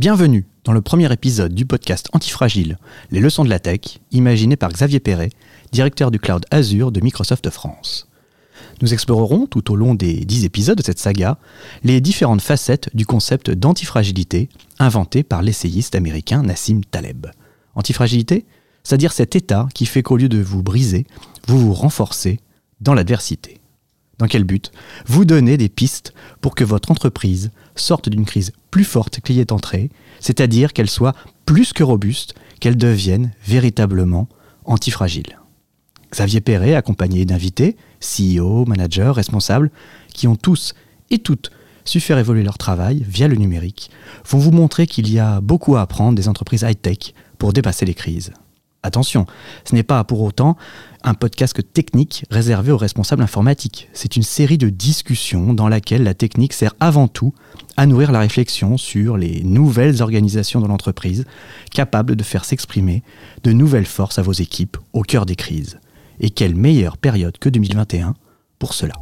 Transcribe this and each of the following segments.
Bienvenue dans le premier épisode du podcast Antifragile, les leçons de la tech, imaginé par Xavier Perret, directeur du cloud Azure de Microsoft France. Nous explorerons tout au long des dix épisodes de cette saga les différentes facettes du concept d'antifragilité inventé par l'essayiste américain Nassim Taleb. Antifragilité, c'est-à-dire cet état qui fait qu'au lieu de vous briser, vous vous renforcez dans l'adversité. Dans quel but? Vous donner des pistes pour que votre entreprise sorte d'une crise plus forte qu'elle y est entrée, c'est-à-dire qu'elle soit plus que robuste, qu'elle devienne véritablement antifragile. Xavier Perret, accompagné d'invités, CEO, managers, responsables, qui ont tous et toutes su faire évoluer leur travail via le numérique, vont vous montrer qu'il y a beaucoup à apprendre des entreprises high-tech pour dépasser les crises. Attention, ce n'est pas pour autant un podcast technique réservé aux responsables informatiques. C'est une série de discussions dans laquelle la technique sert avant tout à nourrir la réflexion sur les nouvelles organisations de l'entreprise, capables de faire s'exprimer de nouvelles forces à vos équipes au cœur des crises. Et quelle meilleure période que 2021 pour cela.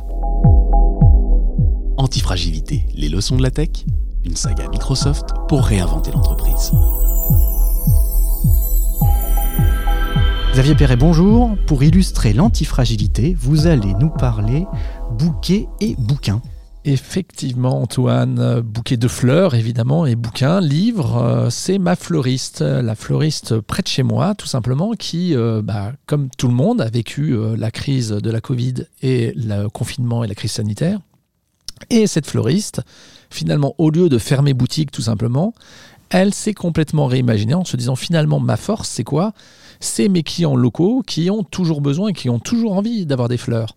Antifragilité, les leçons de la tech, une saga Microsoft pour réinventer l'entreprise. Xavier Perret, bonjour. Pour illustrer l'antifragilité, vous allez nous parler bouquet et bouquin. Effectivement, Antoine, bouquet de fleurs, évidemment, et bouquin, livre, euh, c'est ma fleuriste, la fleuriste près de chez moi, tout simplement, qui, euh, bah, comme tout le monde, a vécu euh, la crise de la Covid et le confinement et la crise sanitaire. Et cette fleuriste, finalement, au lieu de fermer boutique, tout simplement, elle s'est complètement réimaginée en se disant, finalement, ma force, c'est quoi? C'est mes clients locaux qui ont toujours besoin et qui ont toujours envie d'avoir des fleurs.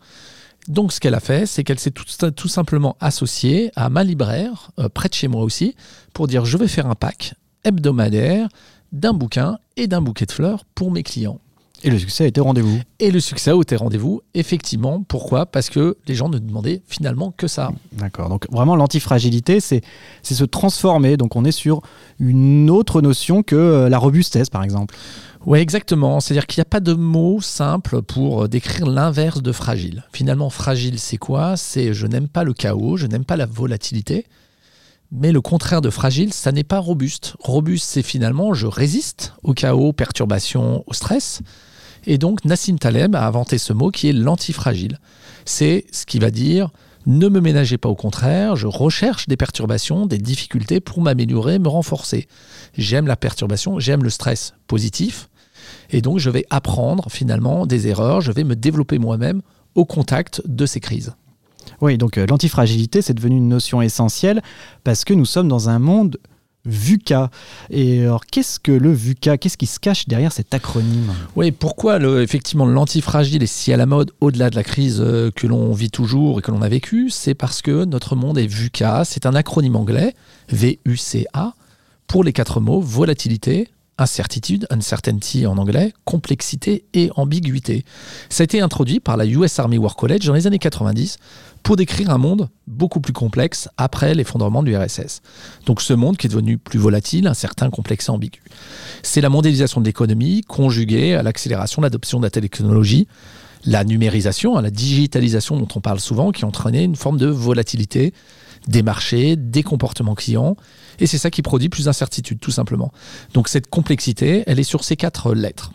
Donc ce qu'elle a fait, c'est qu'elle s'est tout, simplement associée à ma libraire, euh, près de chez moi aussi, pour dire je vais faire un pack hebdomadaire d'un bouquin et d'un bouquet de fleurs pour mes clients. Et le succès a été rendez-vous. Et le succès a été rendez-vous, effectivement. Pourquoi? Parce que les gens ne demandaient finalement que ça. D'accord. Donc vraiment, l'antifragilité, c'est se transformer. Donc on est sur une autre notion que euh, la robustesse, par exemple. Oui, exactement. C'est-à-dire qu'il n'y a pas de mot simple pour décrire l'inverse de fragile. Finalement, fragile, c'est quoi? C'est je n'aime pas le chaos, je n'aime pas la volatilité. Mais le contraire de fragile, ça n'est pas robuste. Robuste, c'est finalement je résiste au chaos, aux perturbations, au stress. Et donc Nassim Taleb a inventé ce mot qui est l'antifragile. C'est ce qui va dire ne me ménagez pas au contraire, je recherche des perturbations, des difficultés pour m'améliorer, me renforcer. J'aime la perturbation, j'aime le stress positif, et donc, je vais apprendre finalement des erreurs, je vais me développer moi-même au contact de ces crises. Oui, donc euh, l'antifragilité, c'est devenu une notion essentielle parce que nous sommes dans un monde VUCA. Et alors, qu'est-ce que le VUCA? Qu'est-ce qui se cache derrière cet acronyme? Oui, pourquoi effectivement l'antifragile est si à la mode au-delà de la crise euh, que l'on vit toujours et que l'on a vécue C'est parce que notre monde est VUCA. C'est un acronyme anglais, V-U-C-A, pour les quatre mots volatilité, incertitude, uncertainty en anglais, complexité et ambiguïté. Ça a été introduit par la US Army War College dans les années 90 pour décrire un monde beaucoup plus complexe après l'effondrement du RSS. Donc ce monde qui est devenu plus volatile, incertain, complexe et ambigu. C'est la mondialisation de l'économie conjuguée à l'accélération de l'adoption de la technologie, la numérisation, la digitalisation dont on parle souvent, qui a entraîné une forme de volatilité des marchés, des comportements clients, et c'est ça qui produit plus d'incertitude, tout simplement. Donc cette complexité, elle est sur ces quatre lettres.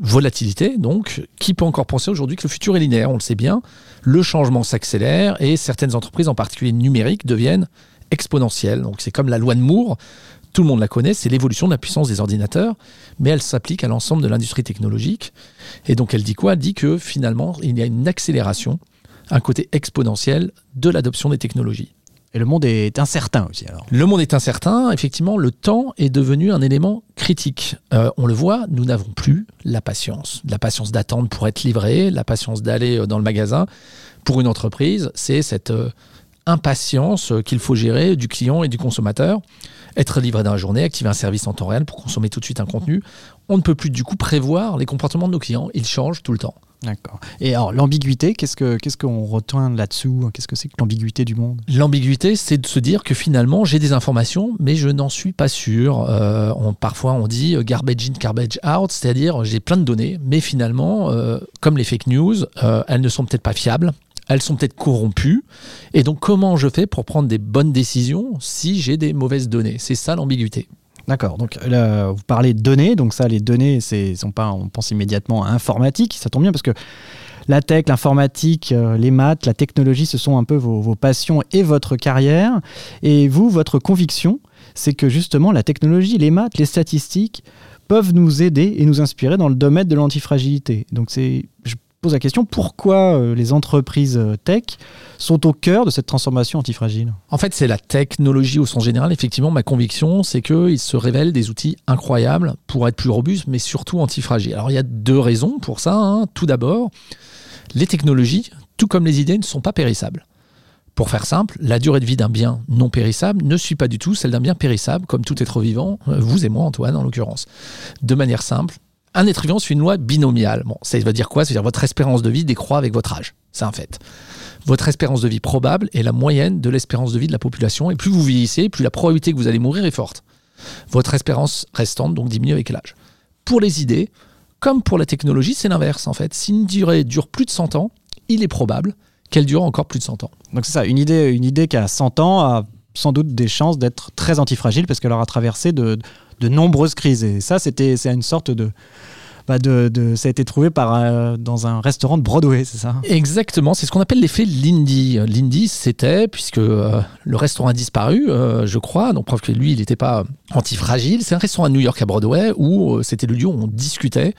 Volatilité, donc, qui peut encore penser aujourd'hui que le futur est linéaire On le sait bien, le changement s'accélère et certaines entreprises, en particulier numériques, deviennent exponentielles. Donc c'est comme la loi de Moore, tout le monde la connaît, c'est l'évolution de la puissance des ordinateurs, mais elle s'applique à l'ensemble de l'industrie technologique. Et donc elle dit quoi? Elle dit que finalement, il y a une accélération, un côté exponentiel de l'adoption des technologies. Et le monde est incertain aussi. Le monde est incertain. Effectivement, le temps est devenu un élément critique. Euh, on le voit, nous n'avons plus la patience. La patience d'attendre pour être livré, la patience d'aller euh, dans le magasin. Pour une entreprise, c'est cette euh, impatience qu'il faut gérer du client et du consommateur. Être livré dans la journée, activer un service en temps réel pour consommer tout de suite un contenu. On ne peut plus du coup prévoir les comportements de nos clients. Ils changent tout le temps. D'accord. Et alors, l'ambiguïté, qu'est-ce qu'on qu'on retient là-dessous? Qu'est-ce que c'est que l'ambiguïté du monde? L'ambiguïté, c'est de se dire que finalement, j'ai des informations, mais je n'en suis pas sûr. Euh, parfois, on dit euh, garbage in, garbage out, c'est-à-dire j'ai plein de données, mais finalement, euh, comme les fake news, elles ne sont peut-être pas fiables. elles sont peut-être corrompues. Et donc, comment je fais pour prendre des bonnes décisions si j'ai des mauvaises données? C'est ça l'ambiguïté. D'accord. Donc là, vous parlez de données. Donc ça, les données, c'est sont pas. On pense immédiatement à informatique. Ça tombe bien parce que la tech, l'informatique, euh, les maths, la technologie, ce sont un peu vos, passions et votre carrière. Et vous, votre conviction, c'est que justement la technologie, les maths, les statistiques peuvent nous aider et nous inspirer dans le domaine de l'antifragilité. Donc c'est, pose la question, pourquoi euh, les entreprises euh, tech sont au cœur de cette transformation antifragile? En fait, c'est la technologie au sens général. Effectivement, ma conviction, c'est qu'ils se révèlent des outils incroyables pour être plus robustes, mais surtout antifragiles. Alors, il y a deux raisons pour ça. hein. Tout d'abord, les technologies, tout comme les idées, ne sont pas périssables. Pour faire simple, la durée de vie d'un bien non périssable ne suit pas du tout celle d'un bien périssable, comme tout être vivant, euh, vous et moi, Antoine, en l'occurrence. De manière simple, un être vivant suit une loi binomiale. Bon, ça veut dire quoi? Ça veut dire votre espérance de vie décroît avec votre âge. C'est un fait. Votre espérance de vie probable est la moyenne de l'espérance de vie de la population, et plus vous vieillissez, plus la probabilité que vous allez mourir est forte. Votre espérance restante donc diminue avec l'âge. Pour les idées, comme pour la technologie, c'est l'inverse en fait. Si une durée dure plus de 100 ans, il est probable qu'elle dure encore plus de 100 ans. Donc c'est ça, une idée, une idée qui a 100 ans a sans doute des chances d'être très antifragile parce qu'elle aura traversé de, de nombreuses crises. Et ça, c'était, c'est une sorte de, bah de, de- ça a été trouvé par, euh, dans un restaurant de Broadway, c'est ça Exactement, c'est ce qu'on appelle l'effet Lindy. Lindy, c'était, puisque euh, le restaurant a disparu, euh, je crois, donc preuve que lui, il n'était pas antifragile, c'est un restaurant à New York à Broadway où c'était le lieu où on discutait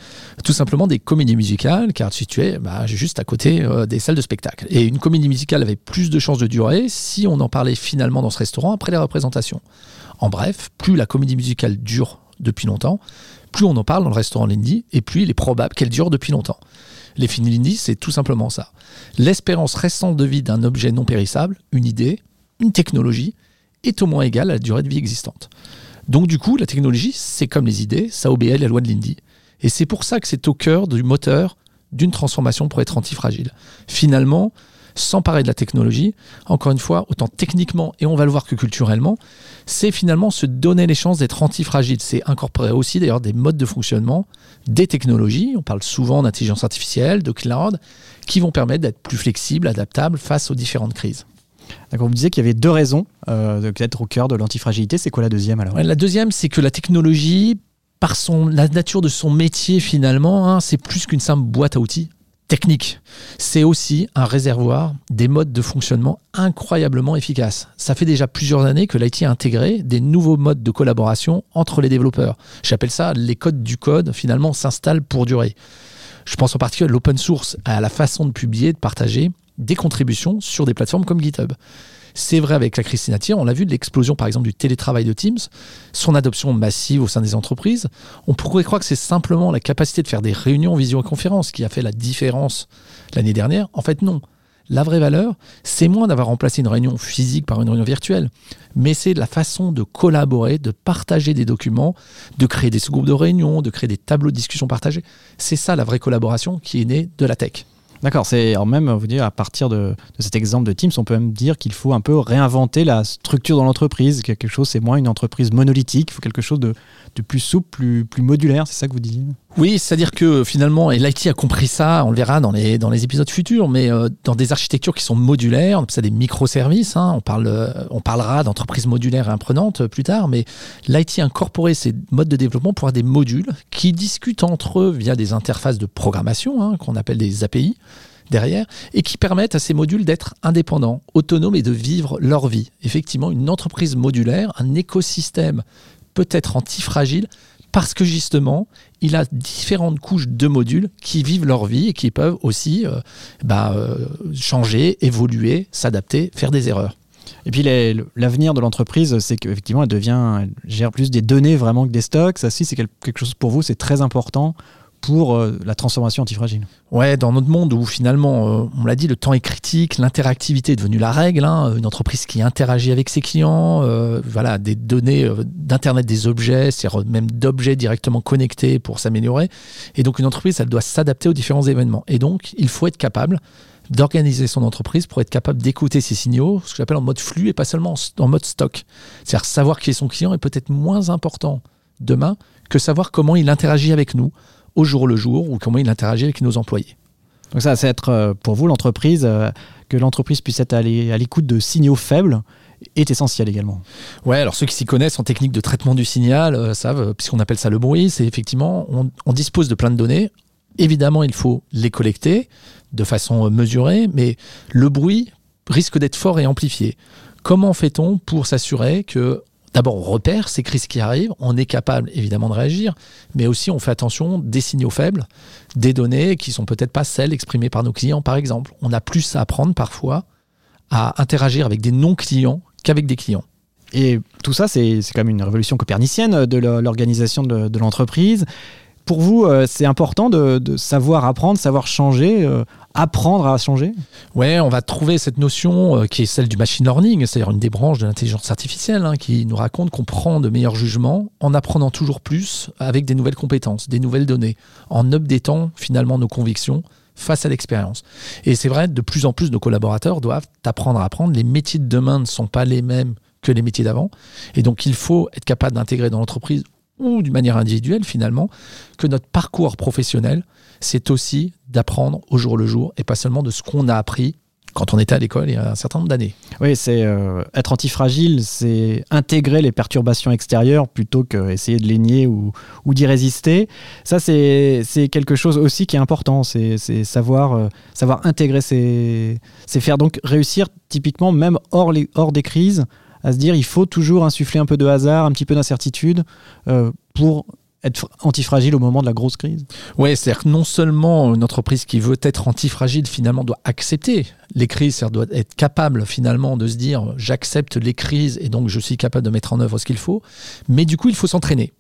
tout simplement des comédies musicales, car situé bah, juste à côté des salles de spectacle. Et une comédie musicale avait plus de chances de durer si on en parlait finalement dans ce restaurant après les représentations. En bref, plus la comédie musicale dure depuis longtemps, plus on en parle dans le restaurant Lindy, et plus il est probable qu'elle dure depuis longtemps. L'effet Lindy, c'est tout simplement ça. L'espérance restante de vie d'un objet non périssable, une idée, une technologie, est au moins égale à la durée de vie existante. Donc du coup, la technologie, c'est comme les idées, ça obéit à la loi de Lindy. Et c'est pour ça que c'est au cœur du moteur d'une transformation pour être antifragile. Finalement, sans parler de la technologie, encore une fois, autant techniquement et on va le voir que culturellement, c'est finalement se donner les chances d'être antifragile. C'est incorporer aussi d'ailleurs des modes de fonctionnement, des technologies, on parle souvent d'intelligence artificielle, de cloud, qui vont permettre d'être plus flexible, adaptable face aux différentes crises. D'accord, vous disiez qu'il y avait deux raisons euh, d'être au cœur de l'antifragilité. C'est quoi la deuxième alors? Ouais, La deuxième, c'est que la technologie, par son, la nature de son métier finalement, hein, c'est plus qu'une simple boîte à outils technique. C'est aussi un réservoir des modes de fonctionnement incroyablement efficaces. Ça fait déjà plusieurs années que l'IT a intégré des nouveaux modes de collaboration entre les développeurs. J'appelle ça les codes du code, finalement, s'installent pour durer. Je pense en particulier à l'open source, à la façon de publier, de partager des contributions sur des plateformes comme GitHub. C'est vrai avec la crise sanitaire, on l'a vu de l'explosion par exemple du télétravail de Teams, son adoption massive au sein des entreprises. On pourrait croire que c'est simplement la capacité de faire des réunions en visioconférence qui a fait la différence l'année dernière. En fait, non. La vraie valeur, c'est moins d'avoir remplacé une réunion physique par une réunion virtuelle, mais c'est la façon de collaborer, de partager des documents, de créer des sous-groupes de réunion, de créer des tableaux de discussion partagés. C'est ça la vraie collaboration qui est née de la tech. D'accord, c'est alors même vous dire à partir de, cet exemple de Teams, on peut même dire qu'il faut un peu réinventer la structure dans l'entreprise. que Quelque chose, c'est moins une entreprise monolithique, il faut quelque chose de, de plus souple, plus, plus modulaire. C'est ça que vous disiez? Oui, c'est-à-dire que finalement, et l'IT a compris ça, on le verra dans les, dans les épisodes futurs, mais euh, dans des architectures qui sont modulaires, on ça des microservices, hein, on, parle, euh, on parlera d'entreprises modulaires et imprenantes euh, plus tard, mais l'IT a incorporé ces modes de développement pour avoir des modules qui discutent entre eux via des interfaces de programmation, hein, qu'on appelle des API derrière, et qui permettent à ces modules d'être indépendants, autonomes et de vivre leur vie. Effectivement, une entreprise modulaire, un écosystème peut être antifragile parce que justement, il a différentes couches de modules qui vivent leur vie et qui peuvent aussi euh, bah, euh, changer, évoluer, s'adapter, faire des erreurs. Et puis l'avenir de l'entreprise, c'est qu'effectivement, elle devient, gère plus des données vraiment que des stocks. Ça, si c'est quel- quelque chose pour vous, c'est très important pour euh, la transformation antifragile. Ouais, dans notre monde où finalement, euh, on l'a dit, le temps est critique, l'interactivité est devenue la règle. hein, une entreprise qui interagit avec ses clients, euh, voilà, des données d'internet des objets, même d'objets directement connectés pour s'améliorer. Et donc une entreprise, elle doit s'adapter aux différents événements. Et donc, il faut être capable d'organiser son entreprise pour être capable d'écouter ses signaux, ce que j'appelle en mode flux et pas seulement en, en mode stock. C'est-à-dire savoir qui est son client est peut-être moins important demain que savoir comment il interagit avec nous au jour le jour ou comment il interagit avec nos employés. Donc ça, c'est être euh, pour vous l'entreprise, euh, que l'entreprise puisse être à l'écoute de signaux faibles est essentiel également. Ouais, alors ceux qui s'y connaissent en technique de traitement du signal euh, savent, puisqu'on appelle ça le bruit, c'est effectivement, on, dispose de plein de données. Évidemment, il faut les collecter de façon mesurée, mais le bruit risque d'être fort et amplifié. Comment fait-on pour s'assurer que D'abord, on repère ces crises qui arrivent, on est capable évidemment de réagir, mais aussi on fait attention des signaux faibles, des données qui sont peut-être pas celles exprimées par nos clients, par exemple. On a plus à apprendre parfois à interagir avec des non-clients qu'avec des clients. Et tout ça, c'est quand même une révolution copernicienne de l'organisation de, l'entreprise. Pour vous, euh, c'est important de, savoir apprendre, savoir changer, euh, apprendre à changer? Ouais, on va trouver cette notion euh, qui est celle du machine learning, c'est-à-dire une des branches de l'intelligence artificielle, hein, qui nous raconte qu'on prend de meilleurs jugements en apprenant toujours plus avec des nouvelles compétences, des nouvelles données, en updatant finalement nos convictions face à l'expérience. Et c'est vrai, de plus en plus nos collaborateurs doivent apprendre à apprendre. Les métiers de demain ne sont pas les mêmes que les métiers d'avant. Et donc il faut être capable d'intégrer dans l'entreprise ou d'une manière individuelle finalement, que notre parcours professionnel, c'est aussi d'apprendre au jour le jour et pas seulement de ce qu'on a appris quand on était à l'école il y a un certain nombre d'années. Oui, c'est euh, être antifragile, c'est intégrer les perturbations extérieures plutôt qu'essayer de les nier ou, d'y résister. Ça, c'est quelque chose aussi qui est important, c'est savoir, euh, savoir intégrer ces, faire donc réussir typiquement même hors des crises à se dire il faut toujours insuffler un peu de hasard, un petit peu d'incertitude euh, pour être antifragile au moment de la grosse crise Oui, c'est-à-dire que non seulement une entreprise qui veut être antifragile finalement doit accepter les crises, c'est-à-dire doit être capable finalement de se dire j'accepte les crises et donc je suis capable de mettre en œuvre ce qu'il faut, mais du coup il faut s'entraîner.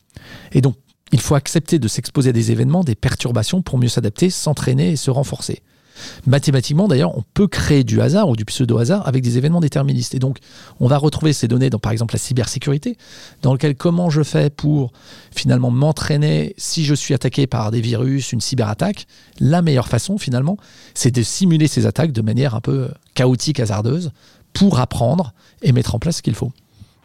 Et donc il faut accepter de s'exposer à des événements, des perturbations pour mieux s'adapter, s'entraîner et se renforcer. Mathématiquement, d'ailleurs, on peut créer du hasard ou du pseudo-hasard avec des événements déterministes. Et donc, on va retrouver ces données dans, par exemple, la cybersécurité, dans lequel comment je fais pour finalement m'entraîner si je suis attaqué par des virus, une cyberattaque. La meilleure façon, finalement, c'est de simuler ces attaques de manière un peu chaotique, hasardeuse, pour apprendre et mettre en place ce qu'il faut.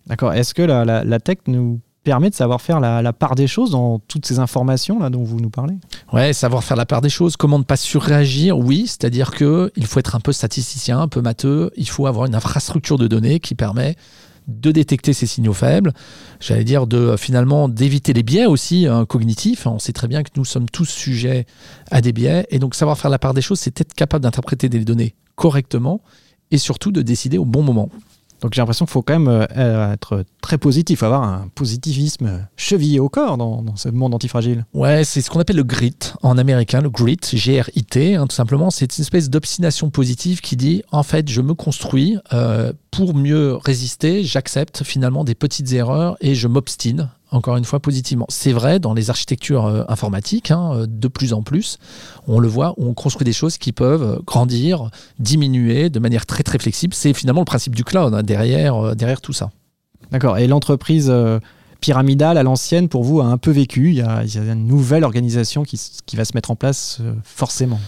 D'accord. Est-ce que la, la tech nous permet de savoir faire la, part des choses dans toutes ces informations là dont vous nous parlez. Ouais, savoir faire la part des choses, comment ne pas surréagir, oui, c'est-à-dire que il faut être un peu statisticien, un peu matheux, il faut avoir une infrastructure de données qui permet de détecter ces signaux faibles, j'allais dire de finalement d'éviter les biais aussi hein, cognitifs. On sait très bien que nous sommes tous sujets à des biais. Et donc savoir faire la part des choses, c'est être capable d'interpréter des données correctement et surtout de décider au bon moment. Donc j'ai l'impression qu'il faut quand même euh, être très positif, avoir un positivisme chevillé au corps dans, ce monde antifragile. Ouais, c'est ce qu'on appelle le grit en américain, le grit, G-R-I-T, hein, tout simplement. C'est une espèce d'obstination positive qui dit en fait, je me construis euh, pour mieux résister, j'accepte finalement des petites erreurs et je m'obstine encore une fois positivement. C'est vrai dans les architectures euh, informatiques, hein, euh, de plus en plus, on le voit, on construit des choses qui peuvent grandir, diminuer de manière très très flexible. C'est finalement le principe du cloud hein, derrière, euh, derrière tout ça. D'accord. Et l'entreprise pyramidale à l'ancienne, pour vous, a un peu vécu. Il y a, une nouvelle organisation qui, qui, va se mettre en place forcément.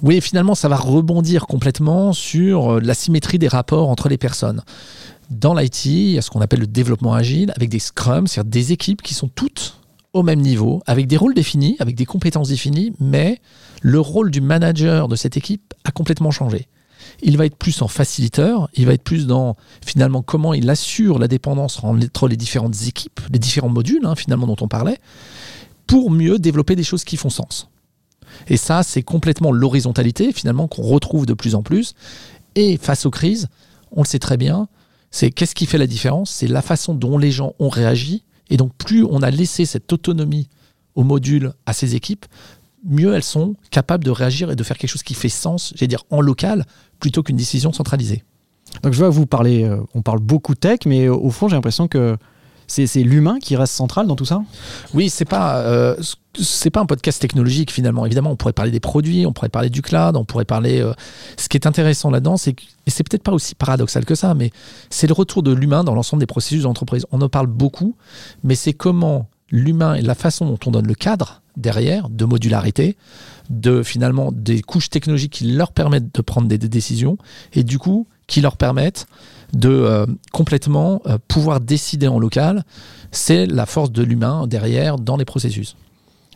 Oui, finalement, ça va rebondir complètement sur la symétrie des rapports entre les personnes. Dans l'IT, il y a ce qu'on appelle le développement agile avec des scrums, c'est-à-dire des équipes qui sont toutes au même niveau, avec des rôles définis, avec des compétences définies, mais le rôle du manager de cette équipe a complètement changé. Il va être plus en faciliteur, il va être plus dans finalement comment il assure la dépendance entre les différentes équipes, les différents modules hein, finalement dont on parlait, pour mieux développer des choses qui font sens. Et ça, c'est complètement l'horizontalité finalement qu'on retrouve de plus en plus. Et face aux crises, on le sait très bien, c'est qu'est-ce qui fait la différence? C'est la façon dont les gens ont réagi. Et donc, plus on a laissé cette autonomie au module, à ces équipes, mieux elles sont capables de réagir et de faire quelque chose qui fait sens, j'allais dire en local, plutôt qu'une décision centralisée. Donc je vois vous parler, euh, on parle beaucoup tech, mais au fond j'ai l'impression que c'est l'humain qui reste central dans tout ça? Oui, c'est pas, euh, c'est pas un podcast technologique finalement. Évidemment, on pourrait parler des produits, on pourrait parler du cloud, on pourrait parler. Euh, ce qui est intéressant là-dedans, c'est et c'est peut-être pas aussi paradoxal que ça, mais c'est le retour de l'humain dans l'ensemble des processus d'entreprise. On en parle beaucoup, mais c'est comment l'humain et la façon dont on donne le cadre derrière de modularité, de finalement des couches technologiques qui leur permettent de prendre des décisions et du coup qui leur permettent de euh, complètement euh, pouvoir décider en local. C'est la force de l'humain derrière dans les processus.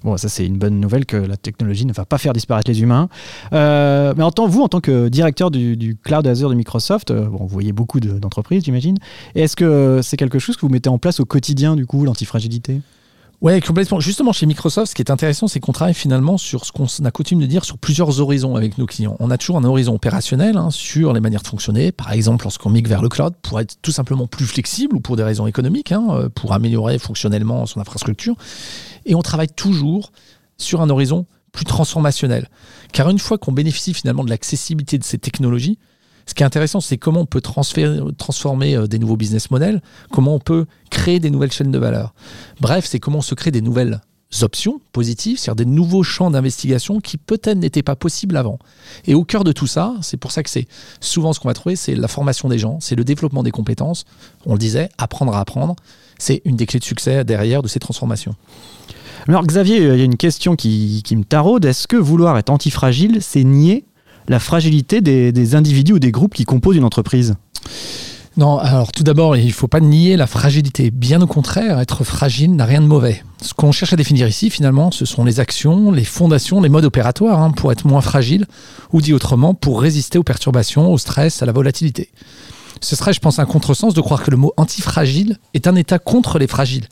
Bon, ça c'est une bonne nouvelle que la technologie ne va pas faire disparaître les humains. Euh, mais en tant vous, en tant que directeur du, cloud Azure de Microsoft, bon, vous voyez beaucoup d'entreprises, j'imagine. Est-ce que c'est quelque chose que vous mettez en place au quotidien, du coup, l'antifragilité? Ouais, complètement. Justement, chez Microsoft, ce qui est intéressant, c'est qu'on travaille finalement sur ce qu'on a coutume de dire sur plusieurs horizons avec nos clients. On a toujours un horizon opérationnel hein, sur les manières de fonctionner. Par exemple, lorsqu'on migre vers le cloud, pour être tout simplement plus flexible ou pour des raisons économiques, hein, euh, pour améliorer fonctionnellement son infrastructure. Et on travaille toujours sur un horizon plus transformationnel. Car une fois qu'on bénéficie finalement de l'accessibilité de ces technologies, ce qui est intéressant, c'est comment on peut transformer euh, des nouveaux business models, comment on peut créer des nouvelles chaînes de valeur. Bref, c'est comment on se crée des nouvelles options positives, c'est-à-dire des nouveaux champs d'investigation qui peut-être n'étaient pas possibles avant. Et au cœur de tout ça, c'est pour ça que c'est souvent ce qu'on va trouver, c'est la formation des gens, c'est le développement des compétences. On le disait, apprendre à apprendre, c'est une des clés de succès derrière de ces transformations. Alors Xavier, il y a une question qui, me taraude. Est-ce que vouloir être antifragile, c'est nier la fragilité des, individus ou des groupes qui composent une entreprise non, alors tout d'abord, il ne faut pas nier la fragilité. Bien au contraire, être fragile n'a rien de mauvais. Ce qu'on cherche à définir ici, finalement, ce sont les actions, les fondations, les modes opératoires hein, pour être moins fragile, ou dit autrement, pour résister aux perturbations, au stress, à la volatilité. Ce serait, je pense, un contresens de croire que le mot antifragile est un état contre les fragiles.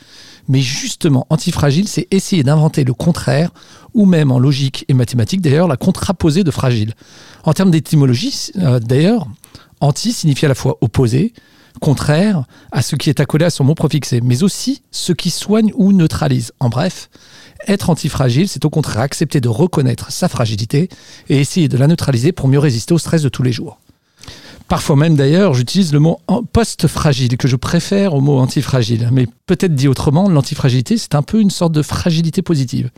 Mais justement, antifragile, c'est essayer d'inventer le contraire, ou même en logique et mathématiques, d'ailleurs, la contraposée de fragile. En termes d'étymologie, euh, d'ailleurs, anti signifie à la fois opposé, contraire à ce qui est accolé à son mot préfixé, mais aussi ce qui soigne ou neutralise. En bref, être antifragile, c'est au contraire accepter de reconnaître sa fragilité et essayer de la neutraliser pour mieux résister au stress de tous les jours. Parfois même d'ailleurs, j'utilise le mot post-fragile, que je préfère au mot antifragile. Mais peut-être dit autrement, l'antifragilité, c'est un peu une sorte de fragilité positive.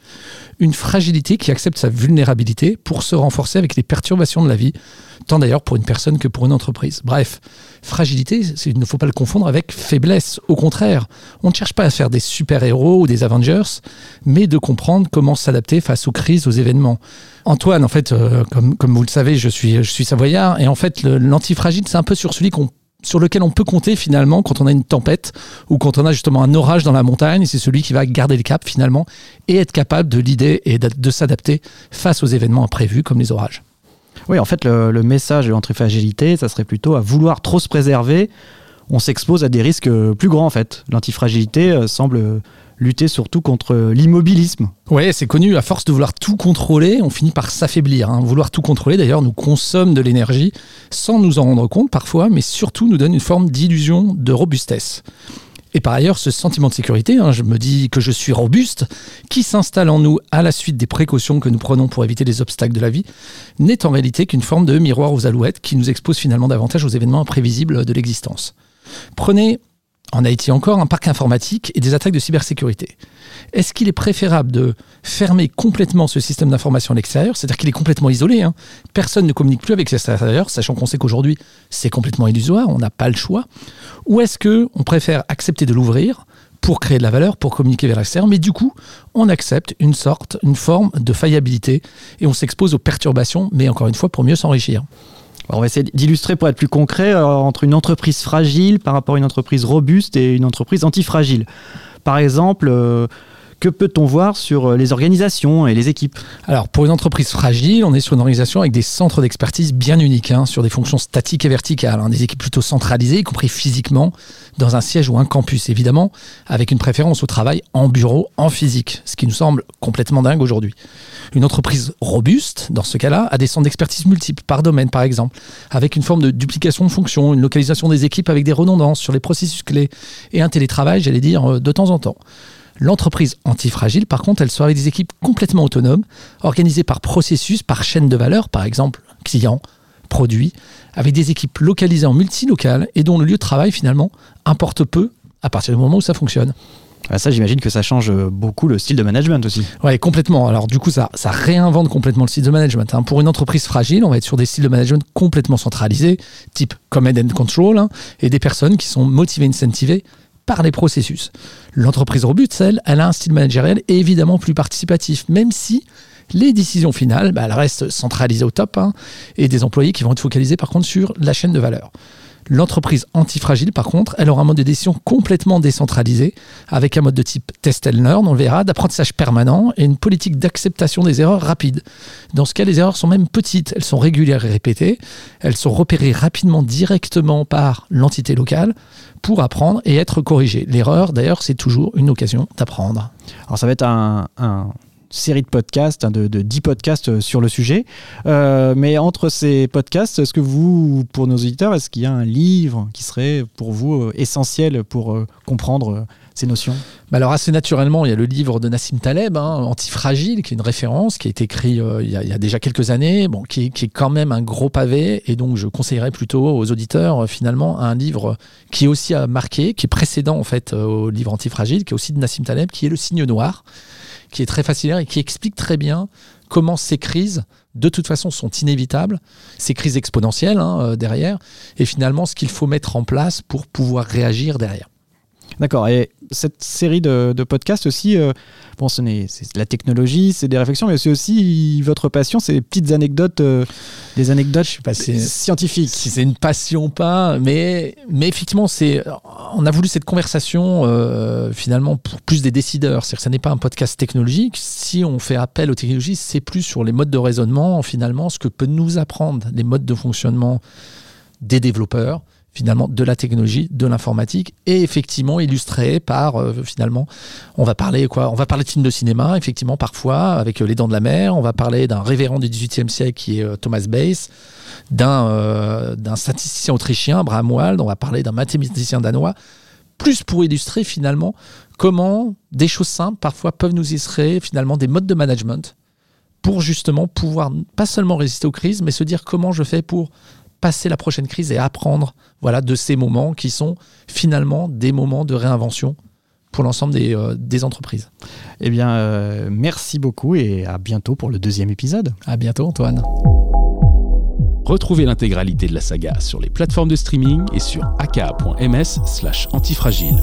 Une fragilité qui accepte sa vulnérabilité pour se renforcer avec les perturbations de la vie, tant d'ailleurs pour une personne que pour une entreprise. Bref, fragilité, il ne faut pas le confondre avec faiblesse. Au contraire, on ne cherche pas à faire des super-héros ou des Avengers, mais de comprendre comment s'adapter face aux crises, aux événements. Antoine, en fait, euh, comme, vous le savez, je suis, je suis savoyard, et en fait, l'antifragile, c'est un peu sur celui qu'on sur lequel on peut compter finalement quand on a une tempête ou quand on a justement un orage dans la montagne. C'est celui qui va garder le cap finalement et être capable de l'idée et de s'adapter face aux événements imprévus comme les orages. Oui, en fait, le, message de l'antifragilité, ça serait plutôt à vouloir trop se préserver. On s'expose à des risques plus grands, en fait. L'antifragilité euh, semble lutter surtout contre l'immobilisme. Oui, c'est connu, à force de vouloir tout contrôler, on finit par s'affaiblir. Hein. Vouloir tout contrôler, d'ailleurs, nous consomme de l'énergie sans nous en rendre compte parfois, mais surtout nous donne une forme d'illusion de robustesse. Et par ailleurs, ce sentiment de sécurité, hein, je me dis que je suis robuste, qui s'installe en nous à la suite des précautions que nous prenons pour éviter les obstacles de la vie, n'est en réalité qu'une forme de miroir aux alouettes qui nous expose finalement davantage aux événements imprévisibles de l'existence. Prenez en Haïti encore, un parc informatique et des attaques de cybersécurité. Est-ce qu'il est préférable de fermer complètement ce système d'information à l'extérieur, c'est-à-dire qu'il est complètement isolé hein Personne ne communique plus avec l'extérieur, sachant qu'on sait qu'aujourd'hui c'est complètement illusoire, on n'a pas le choix. Ou est-ce que on préfère accepter de l'ouvrir pour créer de la valeur, pour communiquer vers l'extérieur, mais du coup, on accepte une sorte, une forme de faillabilité et on s'expose aux perturbations, mais encore une fois, pour mieux s'enrichir? On va essayer d'illustrer pour être plus concret euh, entre une entreprise fragile par rapport à une entreprise robuste et une entreprise antifragile. Par exemple, euh, que peut-on voir sur euh, les organisations et les équipes? Alors, pour une entreprise fragile, on est sur une organisation avec des centres d'expertise bien uniques, hein, sur des fonctions statiques et verticales, hein, des équipes plutôt centralisées, y compris physiquement, dans un siège ou un campus, évidemment, avec une préférence au travail en bureau, en physique, ce qui nous semble complètement dingue aujourd'hui. Une entreprise robuste, dans ce cas-là, a des centres d'expertise multiples, par domaine par exemple, avec une forme de duplication de fonctions, une localisation des équipes avec des redondances sur les processus clés, et un télétravail, j'allais dire, euh, de temps en temps. L'entreprise antifragile, par contre, elle soit avec des équipes complètement autonomes, organisées par processus, par chaîne de valeur, par exemple clients, produits, avec des équipes localisées en multilocal et dont le lieu de travail, finalement, importe peu à partir du moment où ça fonctionne. Ah, ça, j'imagine que ça change beaucoup le style de management aussi. Oui, complètement. Alors, du coup, ça, ça réinvente complètement le style de management. Hein. Pour une entreprise fragile, on va être sur des styles de management complètement centralisés, type command and control, hein, et des personnes qui sont motivées, incentivées par les processus. L'entreprise robuste, elle, elle a un style managériel évidemment plus participatif, même si les décisions finales, bah, elles restent centralisées au top, hein, et des employés qui vont être focalisés par contre sur la chaîne de valeur. L'entreprise antifragile, par contre, elle aura un mode de décision complètement décentralisé, avec un mode de type test and learn, on le verra, d'apprentissage permanent et une politique d'acceptation des erreurs rapide. Dans ce cas, les erreurs sont même petites, elles sont régulières et répétées, elles sont repérées rapidement directement par l'entité locale pour apprendre et être corrigées. L'erreur, d'ailleurs, c'est toujours une occasion d'apprendre. Alors ça va être un, un série de podcasts, hein, de, de 10 podcasts euh, sur le sujet. Euh, mais entre ces podcasts, est-ce que vous, pour nos auditeurs, est-ce qu'il y a un livre qui serait pour vous euh, essentiel pour comprendre ces notions? Bah alors assez naturellement, il y a le livre de Nassim Taleb, hein, Antifragile, qui est une référence, qui a été écrit euh, il, y a, déjà quelques années, qui, est- quand même un gros pavé, et donc je conseillerais plutôt aux auditeurs euh, finalement un livre qui est aussi à marquer, qui est précédent en fait euh, au livre Antifragile, qui est aussi de Nassim Taleb, qui est Le Signe Noir, qui est très facile et qui explique très bien comment ces crises, de toute façon, sont inévitables, ces crises exponentielles hein, derrière, et finalement ce qu'il faut mettre en place pour pouvoir réagir derrière. D'accord. Et cette série de, de podcasts aussi, euh, bon, ce n'est c'est de la technologie, c'est des réflexions, mais c'est aussi votre passion, c'est des petites anecdotes, euh, des anecdotes pas si- scientifiques. si c'est une passion ou pas, mais, mais effectivement, c'est, on a voulu cette conversation euh, finalement pour plus des décideurs. C'est-à-dire que ce n'est pas un podcast technologique. Si on fait appel aux technologies, c'est plus sur les modes de raisonnement, finalement, ce que peut nous apprendre les modes de fonctionnement des développeurs, finalement, de la technologie, de l'informatique, et effectivement illustré par, euh, finalement, on va parler quoi On va parler de films de cinéma, effectivement, parfois, avec euh, Les Dents de la Mer. On va parler d'un révérend du XVIIIe siècle qui est euh, Thomas Bayes d'un d'un statisticien autrichien, Abraham Wald, on va parler d'un mathématicien danois, plus pour illustrer finalement comment des choses simples parfois peuvent nous illustrer finalement des modes de management pour justement pouvoir pas seulement résister aux crises, mais se dire comment je fais pour passer la prochaine crise et apprendre voilà, de ces moments qui sont finalement des moments de réinvention pour l'ensemble des, euh, des entreprises. Eh bien, euh, merci beaucoup et à bientôt pour le deuxième épisode. À bientôt Antoine. Retrouvez l'intégralité de la saga sur les plateformes de streaming et sur aka.ms slash antifragile.